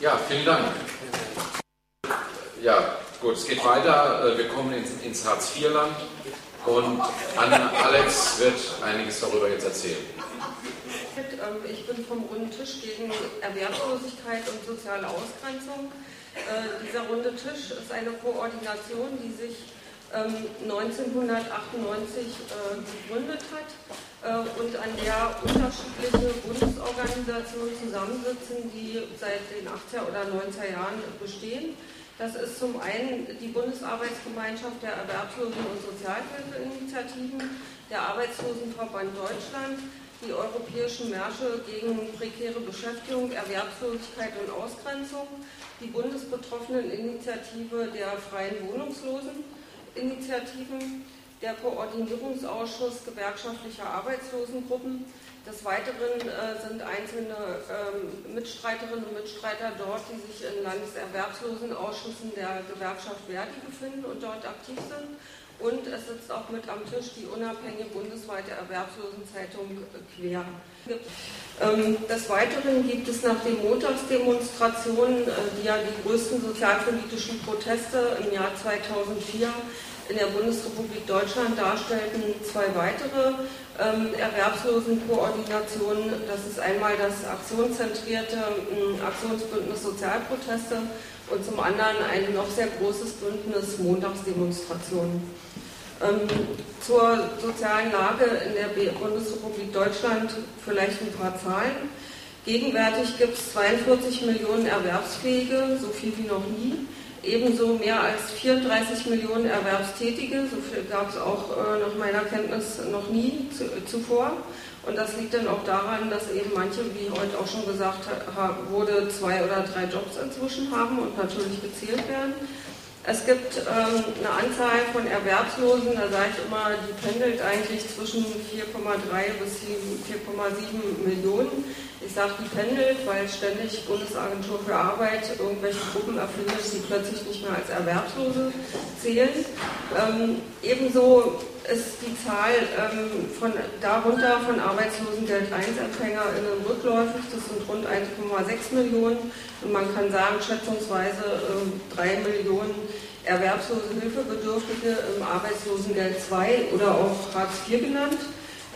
Ja, vielen Dank. Ja, gut, es geht weiter. Äh, wir kommen ins, ins Hartz-IV-Land und Anna Alex wird einiges darüber jetzt erzählen. Ähm, ich bin vom Runden Tisch gegen Erwerbslosigkeit und soziale Ausgrenzung. Äh, dieser Runde Tisch ist eine Koordination, die sich 1998 ähm, äh, gegründet hat und an der unterschiedliche Bundesorganisationen zusammensitzen, die seit den 80er oder 90er Jahren bestehen. Das ist zum einen die Bundesarbeitsgemeinschaft der Erwerbslosen- und Sozialhilfeinitiativen, der Arbeitslosenverband Deutschland, die europäischen Märsche gegen prekäre Beschäftigung, Erwerbslosigkeit und Ausgrenzung, die Bundesbetroffeneninitiative der freien Wohnungsloseninitiativen, der Koordinierungsausschuss gewerkschaftlicher Arbeitslosengruppen. Des Weiteren äh, sind einzelne ähm, Mitstreiterinnen und Mitstreiter dort, die sich in Landeserwerbslosenausschüssen der Gewerkschaft Verdi befinden und dort aktiv sind. Und es sitzt auch mit am Tisch die unabhängige bundesweite Erwerbslosenzeitung Quer. Ähm, des Weiteren gibt es nach den Montagsdemonstrationen, äh, die ja die größten sozialpolitischen Proteste im Jahr 2004 in der Bundesrepublik Deutschland darstellten, zwei weitere ähm, Erwerbslosenkoordinationen. Das ist einmal das aktionszentrierte äh, Aktionsbündnis Sozialproteste und zum anderen ein noch sehr großes Bündnis Montagsdemonstrationen. Ähm, zur sozialen Lage in der Bundesrepublik Deutschland vielleicht ein paar Zahlen. Gegenwärtig gibt es 42 Millionen Erwerbsfähige, so viel wie noch nie. Ebenso mehr als 34 Millionen Erwerbstätige, so viel gab es auch äh, nach meiner Kenntnis noch nie zu, zuvor. Und das liegt dann auch daran, dass eben manche, wie heute auch schon gesagt wurde, zwei oder drei Jobs inzwischen haben und natürlich gezählt werden. Es gibt ähm, eine Anzahl von Erwerbslosen, da sage ich immer, die pendelt eigentlich zwischen 4,3 bis 4,7 Millionen. Ich sage, die pendelt, weil ständig Bundesagentur für Arbeit irgendwelche Gruppen erfindet, die plötzlich nicht mehr als Erwerbslose zählen. Ähm, ebenso ist die Zahl ähm, von darunter von Arbeitslosengeld 1-EmpfängerInnen rückläufig. Das sind rund 1,6 Millionen. Und man kann sagen, schätzungsweise äh, 3 Millionen erwerbslose Hilfebedürftige im Arbeitslosengeld 2 oder auch Hartz IV genannt.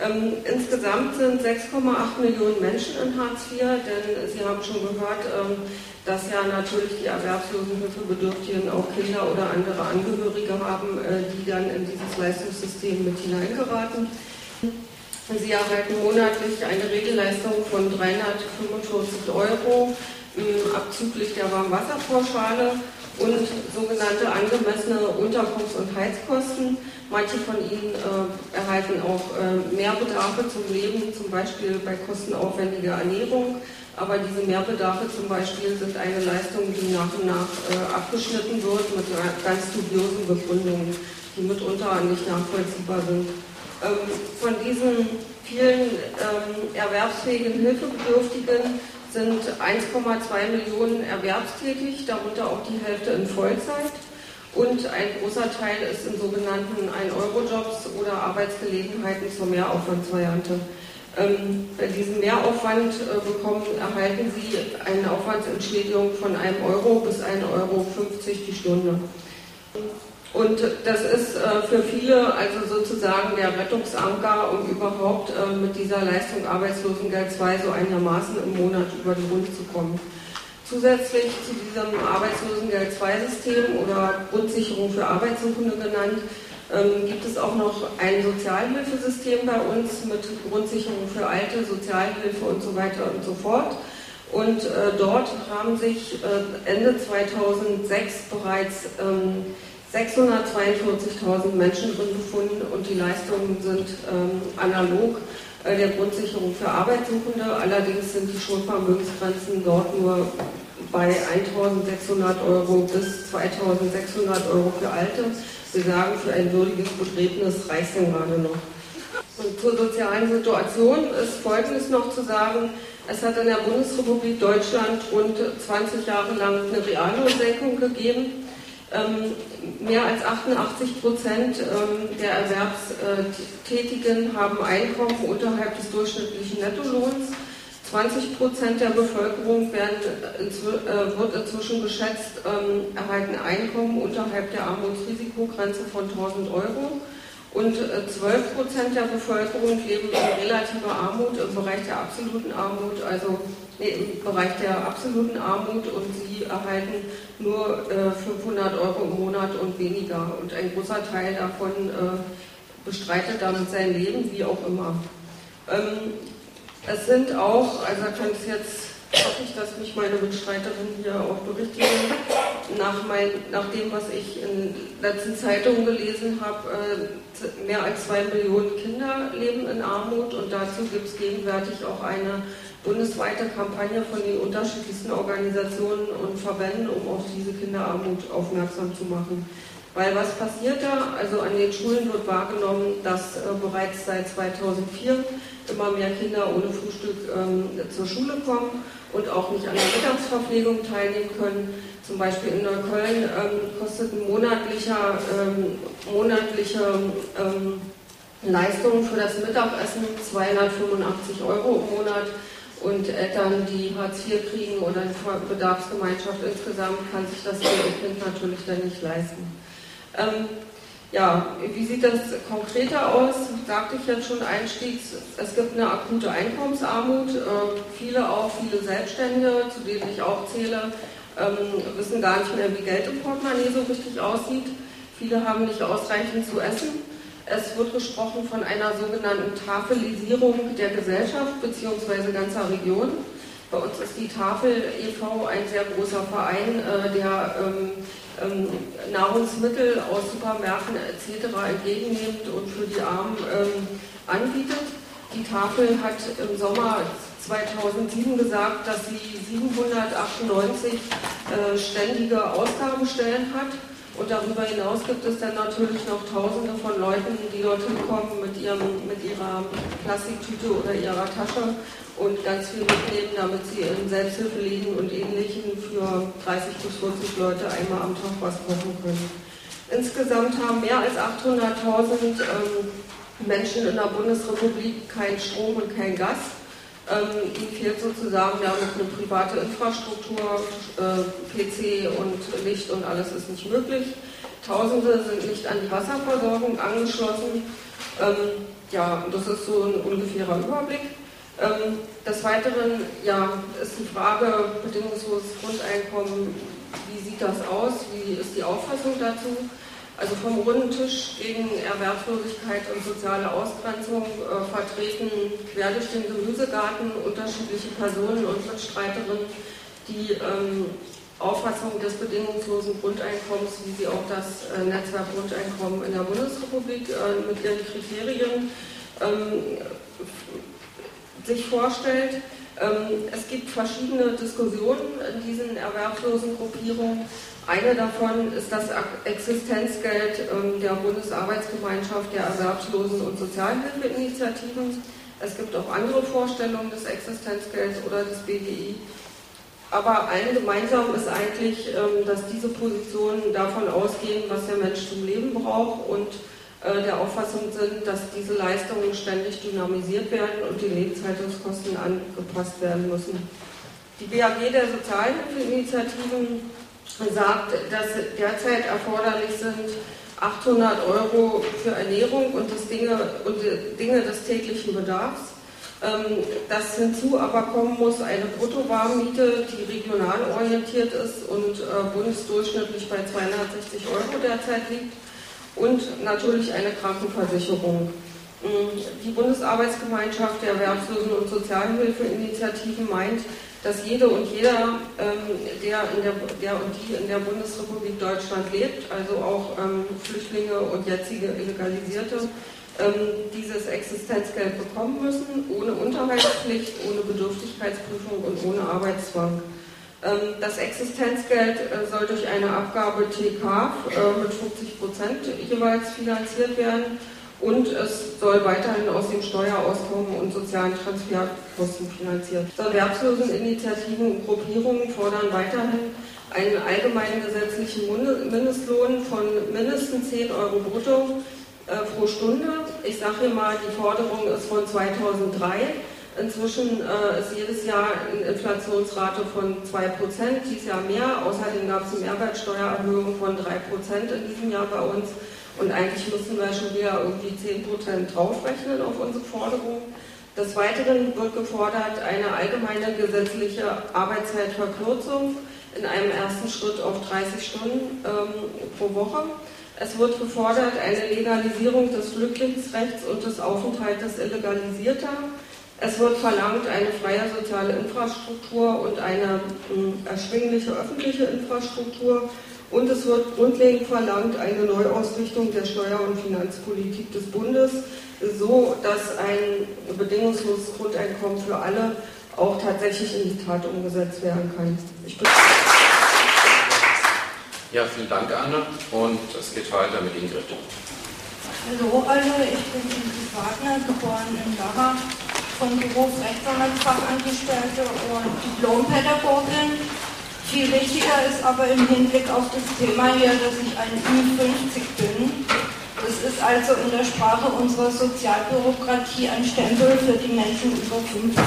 Ähm, insgesamt sind 6,8 Millionen Menschen in Hartz IV, denn Sie haben schon gehört, ähm, dass ja natürlich die Erwerbslosenhilfebedürftigen auch Kinder oder andere Angehörige haben, äh, die dann in dieses Leistungssystem mit hineingeraten. Sie erhalten monatlich eine Regelleistung von 345 Euro äh, abzüglich der Warmwasserpauschale und sogenannte angemessene Unterkunfts- und Heizkosten. Manche von ihnen äh, erhalten auch äh, Mehrbedarfe zum Leben, zum Beispiel bei kostenaufwendiger Ernährung. Aber diese Mehrbedarfe zum Beispiel sind eine Leistung, die nach und nach äh, abgeschnitten wird mit ganz dubiosen Begründungen, die mitunter nicht nachvollziehbar sind. Ähm, von diesen vielen ähm, erwerbsfähigen Hilfebedürftigen sind 1,2 Millionen erwerbstätig, darunter auch die Hälfte in Vollzeit. Und ein großer Teil ist in sogenannten 1-Euro-Jobs oder Arbeitsgelegenheiten zur Mehraufwandsvariante. Ähm, bei diesem Mehraufwand äh, bekommen, erhalten Sie eine Aufwandsentschädigung von einem Euro bis 1,50 Euro die Stunde. Und das ist äh, für viele also sozusagen der Rettungsanker, um überhaupt äh, mit dieser Leistung Arbeitslosengeld 2 so einigermaßen im Monat über die Runde zu kommen. Zusätzlich zu diesem Arbeitslosengeld 2-System oder Grundsicherung für Arbeitssuchende genannt, ähm, gibt es auch noch ein Sozialhilfesystem bei uns mit Grundsicherung für Alte, Sozialhilfe und so weiter und so fort. Und äh, dort haben sich Ende 2006 bereits ähm, 642.000 Menschen drin befunden und die Leistungen sind ähm, analog äh, der Grundsicherung für Arbeitssuchende. Allerdings sind die Schulvermögensgrenzen dort nur bei 1.600 Euro bis 2.600 Euro für Alte. Wir sagen, für ein würdiges Begräbnis reicht denn gerade noch. Und zur sozialen Situation ist Folgendes noch zu sagen. Es hat in der Bundesrepublik Deutschland rund 20 Jahre lang eine Reallohnsenkung gegeben. Ähm, mehr als 88 Prozent ähm, der Erwerbstätigen haben Einkommen unterhalb des durchschnittlichen Nettolohns. 20 Prozent der Bevölkerung werden, äh, wird inzwischen geschätzt, ähm, erhalten Einkommen unterhalb der Armutsrisikogrenze von 1000 Euro. Und 12 äh, Prozent der Bevölkerung leben in relativer Armut im Bereich der absoluten Armut, also nee, im Bereich der absoluten Armut und sie erhalten nur 500 Euro im Monat und weniger. Und ein großer Teil davon bestreitet damit sein Leben, wie auch immer. Ähm, es sind auch, also kann ich jetzt, hoffe ich, dass mich meine Mitstreiterin hier auch berichtigen, nach, mein, nach dem, was ich in letzten Zeitungen gelesen habe, äh, mehr als zwei Millionen Kinder leben in Armut und dazu gibt es gegenwärtig auch eine bundesweite Kampagne von den unterschiedlichsten Organisationen und Verbänden, um auf diese Kinderarmut aufmerksam zu machen. Weil was passiert da? Also an den Schulen wird wahrgenommen, dass äh, bereits seit 2004 immer mehr Kinder ohne Frühstück ähm, zur Schule kommen und auch nicht an der Mittagsverpflegung teilnehmen können. Zum Beispiel in Neukölln ähm, kostet ein monatlicher, ähm, monatliche ähm, Leistung für das Mittagessen 285 Euro im Monat. Und Eltern, die Hartz IV kriegen oder Bedarfsgemeinschaft insgesamt, kann sich das Kind natürlich dann nicht leisten. Ähm, ja, wie sieht das konkreter aus? Sagte ich jetzt schon einstiegs, es gibt eine akute Einkommensarmut. Äh, viele auch, viele Selbstständige, zu denen ich auch zähle, ähm, wissen gar nicht mehr, wie Geld im Portemonnaie so richtig aussieht. Viele haben nicht ausreichend zu essen. Es wird gesprochen von einer sogenannten Tafelisierung der Gesellschaft bzw. ganzer Region. Bei uns ist die Tafel e.V. ein sehr großer Verein, äh, der ähm, ähm, Nahrungsmittel aus Supermärkten etc. entgegennimmt und für die Armen ähm, anbietet. Die Tafel hat im Sommer 2007 gesagt, dass sie 798 äh, ständige Ausgabenstellen hat. Und darüber hinaus gibt es dann natürlich noch Tausende von Leuten, die dorthin kommen mit, ihrem, mit ihrer Plastiktüte oder ihrer Tasche und ganz viel mitnehmen, damit sie in Selbsthilfeläden und Ähnlichem für 30 bis 40 Leute einmal am Tag was kochen können. Insgesamt haben mehr als 800.000 ähm, Menschen in der Bundesrepublik kein Strom und kein Gas. Ähm, ihnen fehlt sozusagen ja noch eine private Infrastruktur, äh, PC und Licht und alles ist nicht möglich. Tausende sind nicht an die Wasserversorgung angeschlossen. Ähm, ja, das ist so ein ungefährer Überblick. Ähm, des Weiteren ja, ist die Frage bedingungsloses Grundeinkommen, wie sieht das aus, wie ist die Auffassung dazu? Also vom runden Tisch gegen Erwerbslosigkeit und soziale Ausgrenzung äh, vertreten quer durch den Gemüsegarten unterschiedliche Personen und Mitstreiterinnen die ähm, Auffassung des bedingungslosen Grundeinkommens, wie sie auch das äh, Netzwerk Grundeinkommen in der Bundesrepublik äh, mit ihren Kriterien ähm, sich vorstellt. Ähm, es gibt verschiedene Diskussionen in diesen erwerbslosen Gruppierungen. Eine davon ist das Existenzgeld ähm, der Bundesarbeitsgemeinschaft der Erwerbslosen- und Sozialhilfeinitiativen. Es gibt auch andere Vorstellungen des Existenzgelds oder des BGI. Aber allen gemeinsam ist eigentlich, ähm, dass diese Positionen davon ausgehen, was der Mensch zum Leben braucht und der Auffassung sind, dass diese Leistungen ständig dynamisiert werden und die Lebenshaltungskosten angepasst werden müssen. Die BAG der Sozialhilfeinitiativen sagt, dass derzeit erforderlich sind 800 Euro für Ernährung und, das Dinge, und Dinge des täglichen Bedarfs. Ähm, dass hinzu aber kommen muss eine Bruttowarmmiete, die regional orientiert ist und äh, bundesdurchschnittlich bei 260 Euro derzeit liegt und natürlich eine Krankenversicherung. Mm, die Bundesarbeitsgemeinschaft der Erwerbslosen- und Sozialhilfeinitiativen meint, dass jede und jeder, ähm, der, in der, der und die in der Bundesrepublik Deutschland lebt, also auch ähm, Flüchtlinge und jetzige Illegalisierte, ähm, dieses Existenzgeld bekommen müssen, ohne Unterhaltspflicht, ohne Bedürftigkeitsprüfung und ohne Arbeitszwang. Ähm, das Existenzgeld äh, soll durch eine Abgabe TK äh, mit 50 Prozent jeweils finanziert werden und es soll weiterhin aus dem Steuerauskommen und sozialen Transferkosten finanziert. Erwerbsloseninitiativen und Gruppierungen fordern weiterhin einen allgemeinen gesetzlichen Mindestlohn von mindestens 10 Euro brutto äh, pro Stunde. Ich sage hier mal, die Forderung ist von 2003 Inzwischen äh, ist jedes Jahr eine Inflationsrate von 2%, dieses Jahr mehr. Außerdem gab es eine Mehrwertsteuererhöhung von 3% in diesem Jahr bei uns. Und eigentlich müssen wir schon wieder irgendwie 10% draufrechnen auf unsere Forderung. Des Weiteren wird gefordert eine allgemeine gesetzliche Arbeitszeitverkürzung in einem ersten Schritt auf 30 Stunden ähm, pro Woche. Es wird gefordert eine Legalisierung des Flüchtlingsrechts und des Aufenthaltes illegalisierter. Es wird verlangt eine freie soziale Infrastruktur und eine äh, erschwingliche öffentliche Infrastruktur. Und es wird grundlegend verlangt eine Neuausrichtung der Steuer- und Finanzpolitik des Bundes, so dass ein bedingungsloses Grundeinkommen für alle auch tatsächlich in die Tat umgesetzt werden kann. ja, vielen Dank, Anne. Und es geht weiter mit Ingrid. Hallo alle, ich bin Ingrid Wagner, geboren in Lara von Beruf Rechtsanwaltsfachangestellte und Diplompädagogin. Viel wichtiger ist aber im Hinblick auf das Thema hier, dass ich ein Ü50 bin. Das ist also in der Sprache unserer Sozialbürokratie ein Stempel für die Menschen über 50.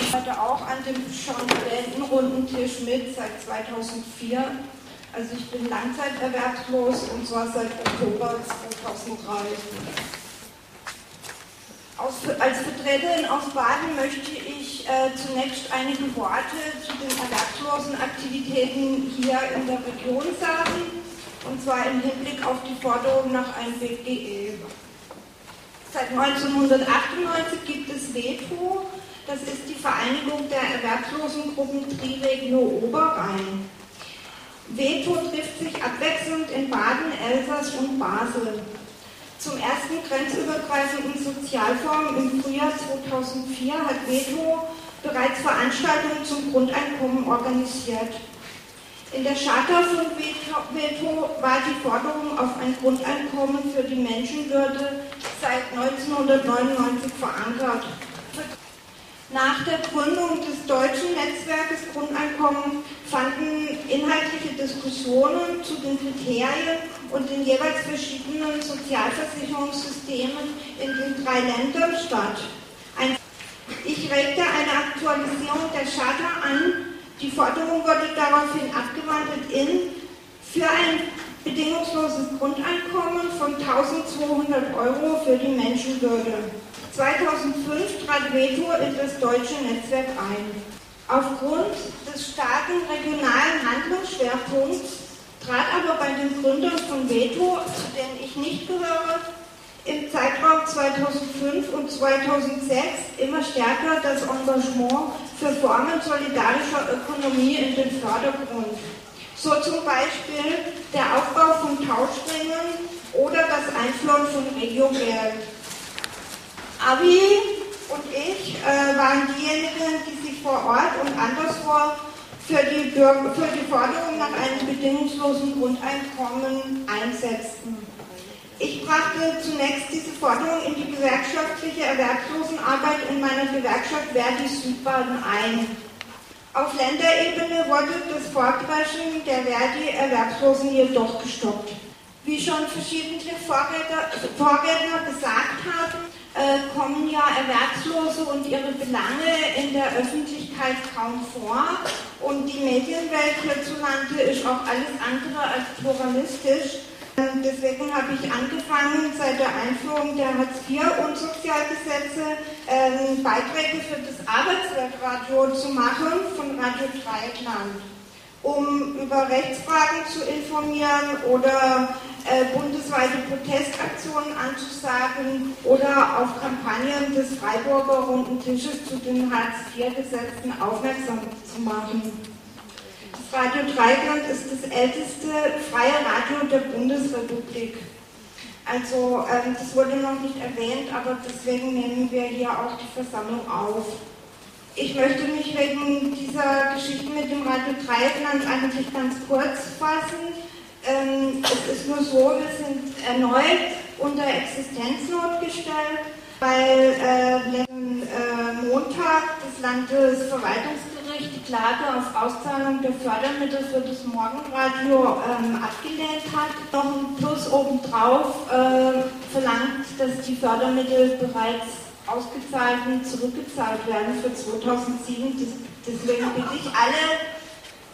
Ich hatte auch an dem schon erwähnten runden mit seit 2004. Also ich bin langzeiterwerbslos und zwar seit Oktober 2003 als Vertreterin aus Baden möchte ich äh, zunächst einige Worte zu den erwerbslosen Aktivitäten hier in der Region sagen, und zwar im Hinblick auf die Forderung nach einem BGE. Seit 1998 gibt es WETO, das ist die Vereinigung der Erwerbslosengruppen Triregio Oberrhein. WETO trifft sich abwechselnd in Baden, Elsass und Basel zum ersten grenzübergreifenden Sozialfonds im Frühjahr 2004 hat Veto bereits Veranstaltungen zum Grundeinkommen organisiert. In der Charta von Veto war die Forderung auf ein Grundeinkommen für die Menschenwürde seit 1999 verankert. Nach der Gründung des deutschen Netzwerkes Grundeinkommen fanden inhaltliche Diskussionen zu den Kriterien und den jeweils verschiedenen Sozialversicherungssystemen in den drei Ländern statt. Ich regte eine Aktualisierung der Charta an. Die Forderung wurde daraufhin abgewandelt in für ein bedingungsloses Grundeinkommen von 1200 Euro für die Menschenwürde. 2005 trat Veto in das deutsche Netzwerk ein. Aufgrund des starken regionalen Handlungsschwerpunkts trat aber bei den Gründern von Veto, zu denen ich nicht gehöre, im Zeitraum 2005 und 2006 immer stärker das Engagement für Formen solidarischer Ökonomie in den Vordergrund. So zum Beispiel der Aufbau von Tauschringen oder das Einfließen von Regiogeld. Abi und ich äh, waren diejenigen, die sich vor Ort und anderswo für die, Bürger, für die Forderung nach einem bedingungslosen Grundeinkommen einsetzten. Ich brachte zunächst diese Forderung in die gewerkschaftliche Erwerbslosenarbeit in meiner Gewerkschaft Verdi Südbaden ein. Auf Länderebene wurde das Vorpreschen der Verdi-Erwerbslosen jedoch gestoppt. Wie schon verschiedene Vorredner, Vorredner gesagt haben, äh, kommen ja Erwerbslose und ihre Belange in der Öffentlichkeit kaum vor. Und die Medienwelt hierzulande ist auch alles andere als pluralistisch. Ähm, deswegen habe ich angefangen, seit der Einführung der Hartz-IV und Sozialgesetze ähm, Beiträge für das Arbeitsweltradio zu machen von Radio Dreieckland um über Rechtsfragen zu informieren oder äh, bundesweite Protestaktionen anzusagen oder auf Kampagnen des Freiburger Runden Tisches zu den Hartz-IV-Gesetzen aufmerksam zu machen. Das Radio Dreigland ist das älteste freie Radio der Bundesrepublik. Also ähm, das wurde noch nicht erwähnt, aber deswegen nehmen wir hier auch die Versammlung auf. Ich möchte mich wegen dieser Geschichte mit dem Radio Dreieckland eigentlich ganz kurz fassen. Ähm, es ist nur so, wir sind erneut unter Existenznot gestellt, weil äh, äh, Montag das Landesverwaltungsgericht die Klage auf Auszahlung der Fördermittel für das Morgenradio ähm, abgelehnt hat. Noch ein Plus obendrauf äh, verlangt, dass die Fördermittel bereits ausgezahlten zurückgezahlt werden für 2007. Deswegen bitte ich alle,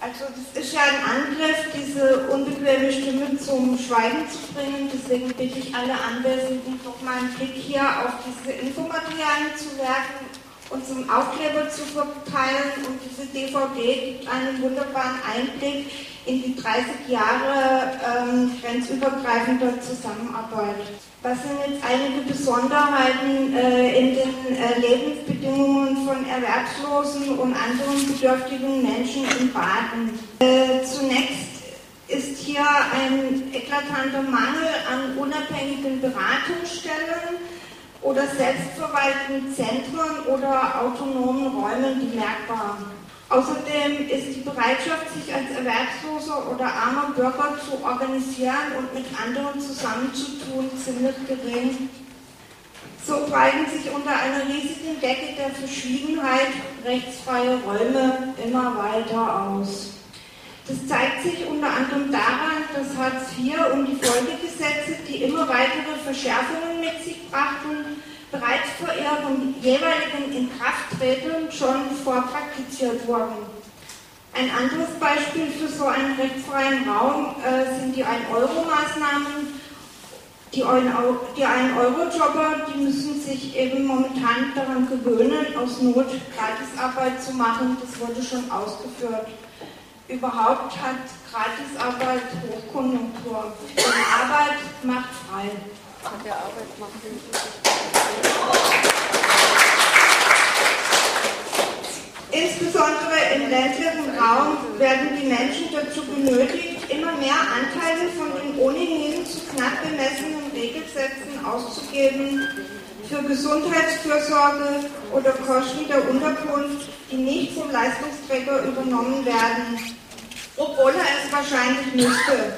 also das ist ja ein Angriff, diese unbequeme Stimme zum Schweigen zu bringen. Deswegen bitte ich alle Anwesenden, doch mal einen Blick hier auf diese Infomaterialien zu werfen und zum Aufkleber zu verteilen. Und diese DVD gibt einen wunderbaren Einblick in die 30 Jahre ähm, grenzübergreifender Zusammenarbeit. Was sind jetzt einige Besonderheiten äh, in Erwerbslosen und anderen bedürftigen Menschen in Baden? Äh, zunächst ist hier ein eklatanter Mangel an unabhängigen Beratungsstellen oder selbstverwaltenden Zentren oder autonomen Räumen bemerkbar. Außerdem ist die Bereitschaft, sich als Erwerbsloser oder armer Bürger zu organisieren und mit anderen zusammenzutun, ziemlich gering. So breiten sich unter einer riesigen Decke der Verschwiegenheit rechtsfreie Räume immer weiter aus. Das zeigt sich unter anderem daran, dass Hartz IV und die Folgegesetze, die immer weitere Verschärfungen mit sich brachten, bereits vor ihrem jeweiligen Inkrafttreten schon vorpraktiziert wurden. Ein anderes Beispiel für so einen rechtsfreien Raum äh, sind die 1-Euro-Maßnahmen. Die 1-Euro-Jobber, die müssen sich eben momentan daran gewöhnen, aus Not Gratisarbeit zu machen. Das wurde schon ausgeführt. Überhaupt hat Gratisarbeit Hochkonjunktur. Und Arbeit macht frei. Der Arbeit macht Insbesondere im ländlichen Raum werden die Menschen dazu benötigt, immer mehr Anteile von den ohnehin zu knapp bemessenen Regelsätzen auszugeben für Gesundheitsfürsorge oder Kosten der Unterkunft, die nicht vom Leistungsträger übernommen werden obwohl er es wahrscheinlich müsste.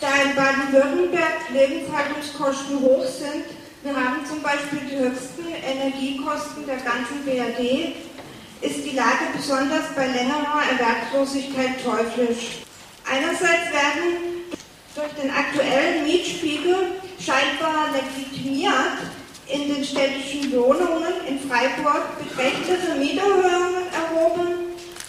Da in Baden-Württemberg Lebenshaltungskosten hoch sind, wir haben zum Beispiel die höchsten Energiekosten der ganzen BRD, ist die Lage besonders bei längerer Erwerbslosigkeit teuflisch. Einerseits werden durch den aktuellen Mietspiegel scheinbar legitimiert in den städtischen Wohnungen in Freiburg beträchtliche Mieterhöhungen erhoben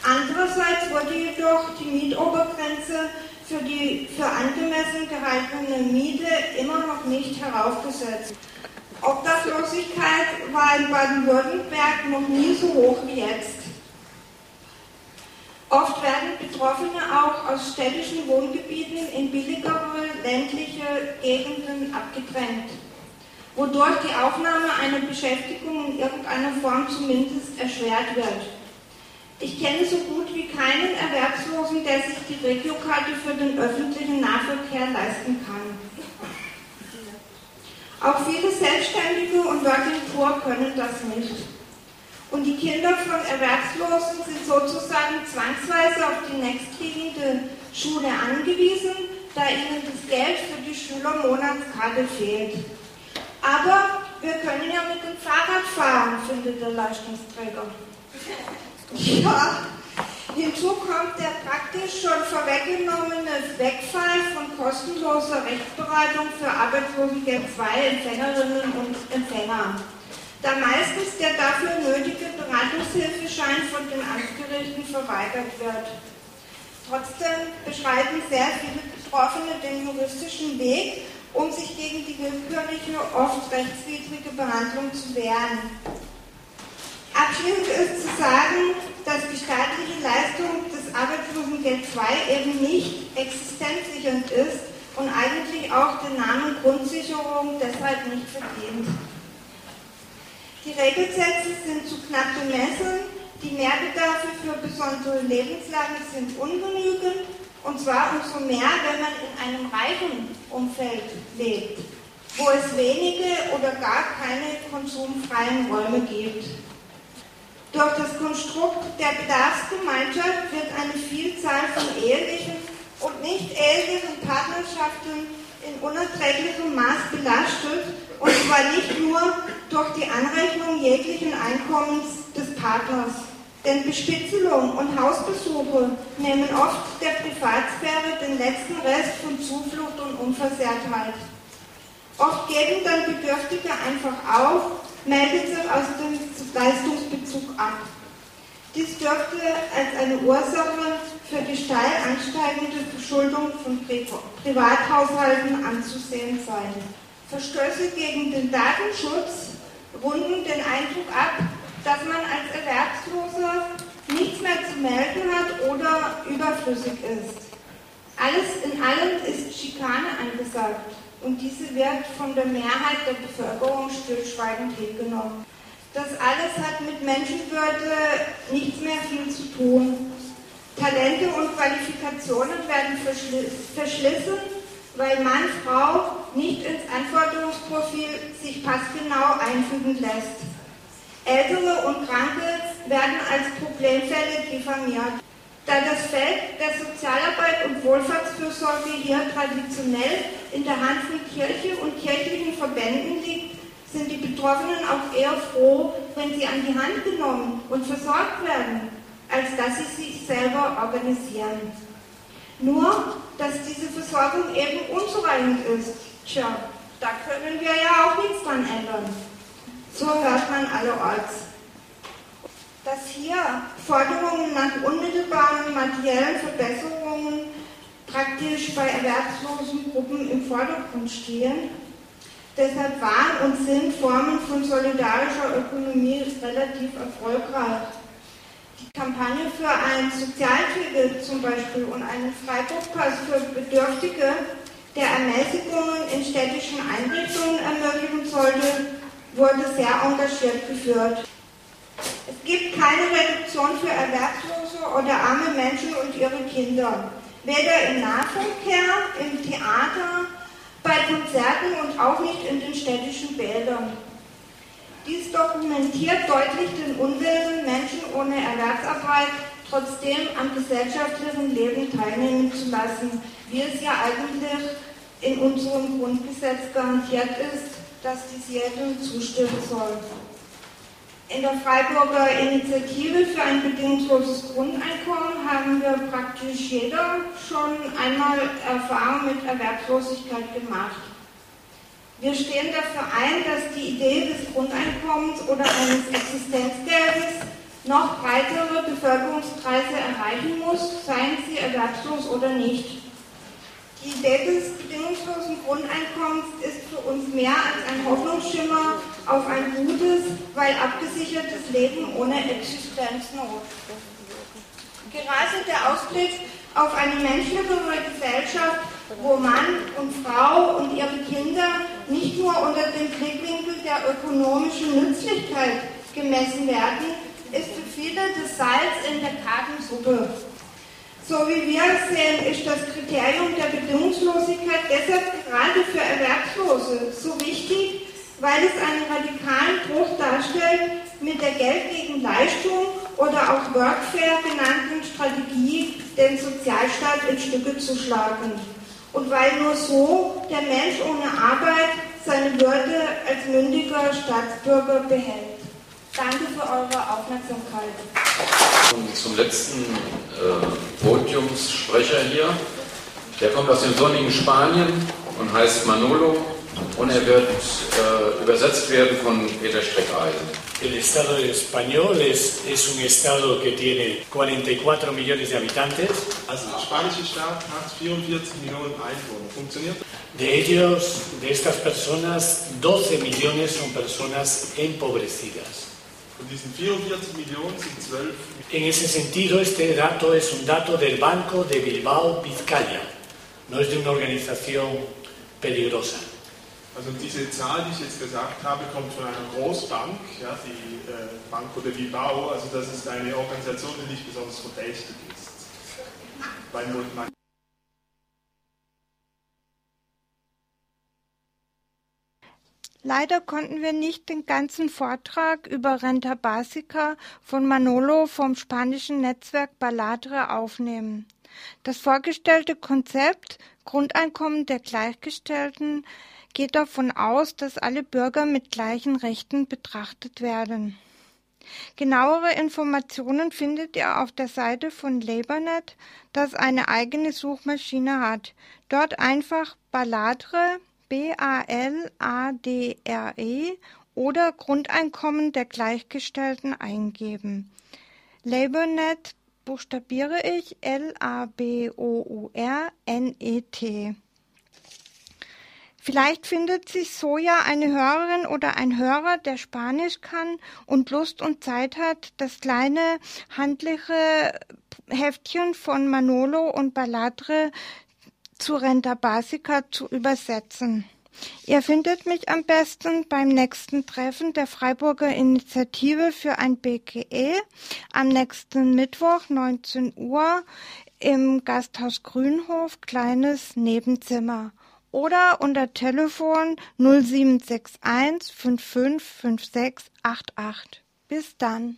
Andererseits wurde jedoch die Mietobergrenze für die für angemessen gehaltene Miete immer noch nicht heraufgesetzt. Obdachlosigkeit war in Baden-Württemberg noch nie so hoch wie jetzt. Oft werden Betroffene auch aus städtischen Wohngebieten in billigere ländliche Gegenden abgedrängt, wodurch die Aufnahme einer Beschäftigung in irgendeiner Form zumindest erschwert wird. Ich kenne so gut wie keinen Erwerbslosen, der sich die Regiokarte für den öffentlichen Nahverkehr leisten kann. Auch viele Selbstständige und Working Poor können das nicht. Und die Kinder von Erwerbslosen sind sozusagen zwangsweise auf die nächstliegende Schule angewiesen, da ihnen das Geld für die Schülermonatskarte fehlt. Aber wir können ja mit dem Fahrrad fahren, findet der Leistungsträger. Ja, hinzu kommt der praktisch schon vorweggenommene Wegfall von kostenloser Rechtsberatung für Arbeitslosengeld II-Empfängerinnen und Empfänger. Da meistens der dafür nötige Beratungshilfeschein von den Amtsgerichten verweigert wird. Trotzdem beschreiten sehr viele Betroffene den juristischen Weg, um sich gegen die willkürliche, oft rechtswidrige Behandlung zu wehren. Abschließend ist zu sagen, dass die staatliche Leistung des Arbeitslosengeld II eben nicht existenzsichernd ist und eigentlich auch den Namen Grundsicherung deshalb nicht verdient. Die Regelsätze sind zu knapp bemessen, die Mehrbedarfe für besondere Lebenslagen sind ungenügend und zwar umso mehr, wenn man in einem reichen Umfeld lebt, wo es wenige oder gar keine konsumfreien Räume gibt. Durch das Konstrukt der Bedarfsgemeinschaft wird eine Vielzahl von ehelichen und nicht ehelichen Partnerschaften in unerträglichem Maß belastet, und zwar nicht nur durch die Anrechnung jeglichen Einkommens des Partners. Denn Bespitzelung und Hausbesuche nehmen oft der Privatsphäre den letzten Rest von Zuflucht und Unversehrtheit. Oft geben dann Bedürftige einfach auf meldet sich aus dem Leistungsbezug ab. Dies dürfte als eine Ursache für die steil ansteigende Verschuldung von Privathaushalten anzusehen sein. Verstöße gegen den Datenschutz runden den Eindruck ab, dass man als Erwerbsloser nichts mehr zu melden hat oder überflüssig ist. Alles in allem ist Schikane angesagt und diese wird von der Mehrheit der Bevölkerung stillschweigend hingenommen. Das alles hat mit Menschenwürde nichts mehr viel zu tun. Talente und Qualifikationen werden verschlissen, weil Mann, Frau nicht ins Anforderungsprofil sich passgenau einfügen lässt. Ältere und Kranke werden als Problemfälle diffamiert. Da das Feld der Sozialarbeit und Wohlfahrtsfürsorge hier traditionell in der Hand von Kirche und kirchlichen Verbänden liegt, sind die Betroffenen auch eher froh, wenn sie an die Hand genommen und versorgt werden, als dass sie sich selber organisieren. Nur, dass diese Versorgung eben unzureichend ist. Tja, da können wir ja auch nichts dran ändern. So hört man allerorts dass hier Forderungen nach unmittelbaren materiellen Verbesserungen praktisch bei erwerbslosen Gruppen im Vordergrund stehen. Deshalb waren und sind Formen von solidarischer Ökonomie relativ erfolgreich. Die Kampagne für ein Sozialticket zum Beispiel und einen Freiburgpass für Bedürftige, der Ermäßigungen in städtischen Einrichtungen ermöglichen sollte, wurde sehr engagiert geführt. Es gibt keine Reduktion für Erwerbslose oder arme Menschen und ihre Kinder. Weder im Nahverkehr, im Theater, bei Konzerten und auch nicht in den städtischen Bädern. Dies dokumentiert deutlich den Unwillen, Menschen ohne Erwerbsarbeit trotzdem am gesellschaftlichen Leben teilnehmen zu lassen, wie es ja eigentlich in unserem Grundgesetz garantiert ist, dass dies jedem zustimmen soll. In der Freiburger Initiative für ein bedingungsloses Grundeinkommen haben wir praktisch jeder schon einmal Erfahrung mit Erwerbslosigkeit gemacht. Wir stehen dafür ein, dass die Idee des Grundeinkommens oder eines Existenzgeldes noch breitere Bevölkerungskreise erreichen muss, seien sie erwerbslos oder nicht. Die Idee des bedingungslosen Grundeinkommens ist für uns mehr als ein Hoffnungsschimmer auf ein gutes, weil abgesichertes Leben ohne Existenznot. Gerade der Ausblick auf eine menschlichere Gesellschaft, wo Mann und Frau und ihre Kinder nicht nur unter dem Blickwinkel der ökonomischen Nützlichkeit gemessen werden, ist für viele das Salz in der kargen Suppe. So wie wir es sehen, ist das Kriterium der Bedingungslosigkeit deshalb gerade für Erwerbslose so wichtig, weil es einen radikalen Bruch darstellt mit der Geld gegen Leistung oder auch Workfare genannten Strategie, den Sozialstaat in Stücke zu schlagen. Und weil nur so der Mensch ohne Arbeit seine Würde als mündiger Staatsbürger behält. Danke für eure Aufmerksamkeit. Und zum letzten äh, Podiumssprecher hier. Der kommt aus dem sonnigen Spanien und heißt Manolo und er wird äh, übersetzt werden von Peter Streckeisen. El Estado español es, es, un Estado que tiene 44 millones de habitantes. Also der spanische Staat hat 44 Millionen Einwohner. Funktioniert? De ellos, de estas personas, 12 millones son personas empobrecidas. Von diesen 44 Millionen sind 12 En ese sentido, este dato es un dato del Banco de Bilbao Vizcaya, no es de una organización peligrosa. Also diese Zahl, die ich jetzt gesagt habe, kommt von einer Großbank, ja, die äh, Banco de Bilbao. Also das ist eine Organisation, die nicht besonders verdächtig ist. Weil man Leider konnten wir nicht den ganzen Vortrag über Renta Basica von Manolo vom spanischen Netzwerk Baladre aufnehmen. Das vorgestellte Konzept Grundeinkommen der Gleichgestellten geht davon aus, dass alle Bürger mit gleichen Rechten betrachtet werden. Genauere Informationen findet ihr auf der Seite von LabourNet, das eine eigene Suchmaschine hat. Dort einfach Baladre B-A-L-A-D-R-E oder Grundeinkommen der Gleichgestellten eingeben. LabourNet buchstabiere ich L-A-B-O-U-R-N-E-T. Vielleicht findet sich so ja eine Hörerin oder ein Hörer, der Spanisch kann und Lust und Zeit hat, das kleine handliche Heftchen von Manolo und Baladre zu Renta Basica zu übersetzen. Ihr findet mich am besten beim nächsten Treffen der Freiburger Initiative für ein BGE am nächsten Mittwoch 19 Uhr im Gasthaus Grünhof, kleines Nebenzimmer oder unter Telefon 0761 555688. Bis dann.